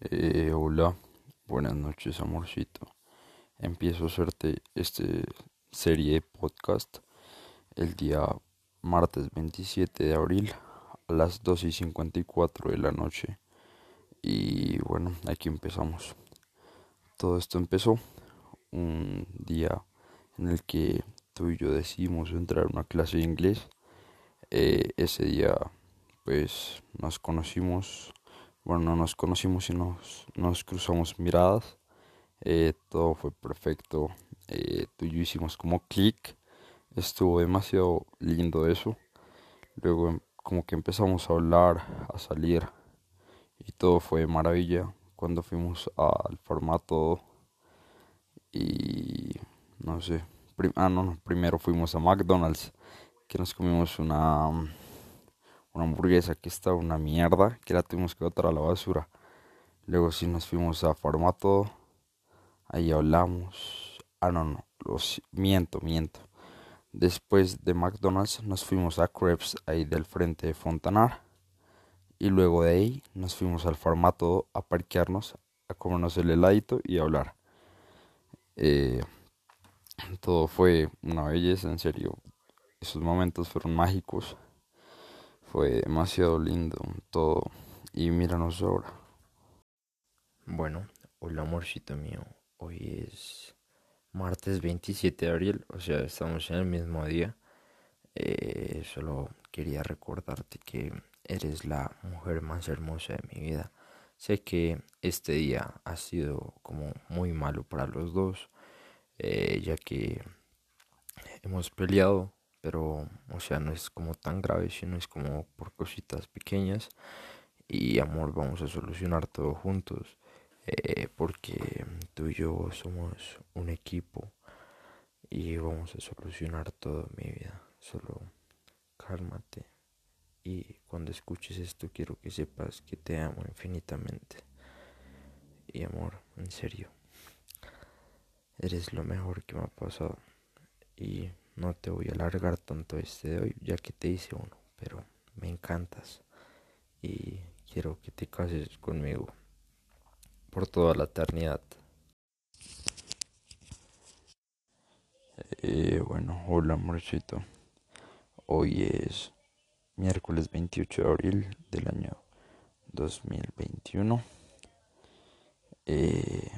Eh, hola, buenas noches, amorcito. Empiezo a hacerte este serie de podcast el día martes 27 de abril a las 2 y 54 de la noche. Y bueno, aquí empezamos. Todo esto empezó un día en el que tú y yo decidimos entrar a una clase de inglés. Eh, ese día, pues nos conocimos bueno, no nos conocimos y nos, nos cruzamos miradas. Eh, todo fue perfecto. Eh, tú y yo hicimos como clic. Estuvo demasiado lindo eso. Luego em, como que empezamos a hablar, a salir. Y todo fue maravilla. Cuando fuimos al formato y no sé. ah, no, no, primero fuimos a McDonald's. Que nos comimos una una hamburguesa que está una mierda, que la tuvimos que botar a la basura. Luego sí nos fuimos a Formato, ahí hablamos. Ah, no, no, los, miento, miento. Después de McDonald's nos fuimos a Crepes, ahí del frente de Fontanar. Y luego de ahí nos fuimos al Formato a parquearnos, a comernos el heladito y a hablar. Eh, todo fue una belleza, en serio. Esos momentos fueron mágicos. Fue demasiado lindo todo. Y míranos ahora. Bueno, hola amorcito mío. Hoy es martes 27 de abril, o sea, estamos en el mismo día. Eh, solo quería recordarte que eres la mujer más hermosa de mi vida. Sé que este día ha sido como muy malo para los dos, eh, ya que hemos peleado pero o sea no es como tan grave sino es como por cositas pequeñas. Y amor vamos a solucionar todo juntos eh, porque tú y yo somos un equipo y vamos a solucionar todo mi vida. Solo cálmate. Y cuando escuches esto quiero que sepas que te amo infinitamente. Y amor en serio eres lo mejor que me ha pasado. Y no te voy a alargar tanto este de hoy, ya que te hice uno, pero me encantas y quiero que te cases conmigo por toda la eternidad. Eh, bueno, hola amorcito. Hoy es miércoles 28 de abril del año 2021. Eh,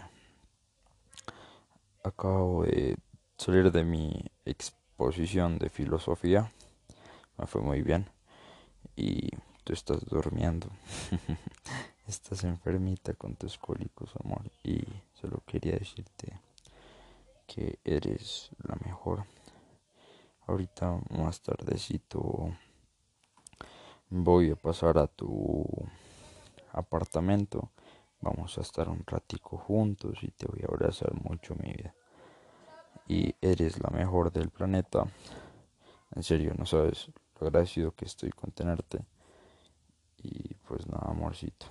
acabo de salir de mi ex posición de filosofía. Me fue muy bien. Y tú estás durmiendo. estás enfermita con tus cólicos, amor. Y solo quería decirte que eres la mejor. Ahorita más tardecito voy a pasar a tu apartamento. Vamos a estar un ratico juntos y te voy a abrazar mucho, mi vida y eres la mejor del planeta. En serio, no sabes lo agradecido que estoy con tenerte. Y pues nada, amorcito.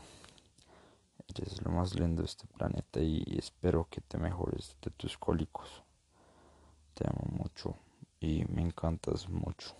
Eres lo más lindo de este planeta y espero que te mejores de tus cólicos. Te amo mucho y me encantas mucho.